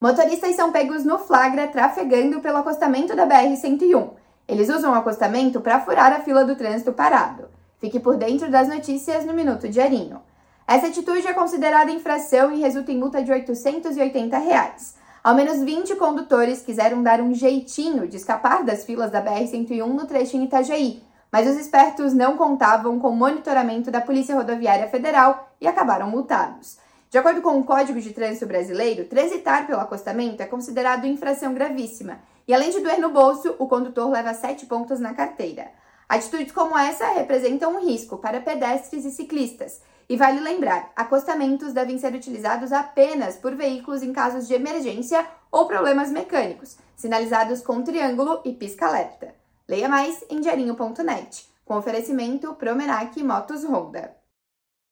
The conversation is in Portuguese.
Motoristas são pegos no flagra trafegando pelo acostamento da BR-101. Eles usam o acostamento para furar a fila do trânsito parado. Fique por dentro das notícias no Minuto Diarinho. Essa atitude é considerada infração e resulta em multa de 880 reais. Ao menos 20 condutores quiseram dar um jeitinho de escapar das filas da BR-101 no trecho em Itajaí, mas os espertos não contavam com o monitoramento da Polícia Rodoviária Federal e acabaram multados. De acordo com o Código de Trânsito Brasileiro, transitar pelo acostamento é considerado infração gravíssima e, além de doer no bolso, o condutor leva sete pontos na carteira. Atitudes como essa representam um risco para pedestres e ciclistas. E vale lembrar, acostamentos devem ser utilizados apenas por veículos em casos de emergência ou problemas mecânicos, sinalizados com triângulo e pisca-alerta. Leia mais em diarinho.net, com oferecimento Promenac Motos Honda.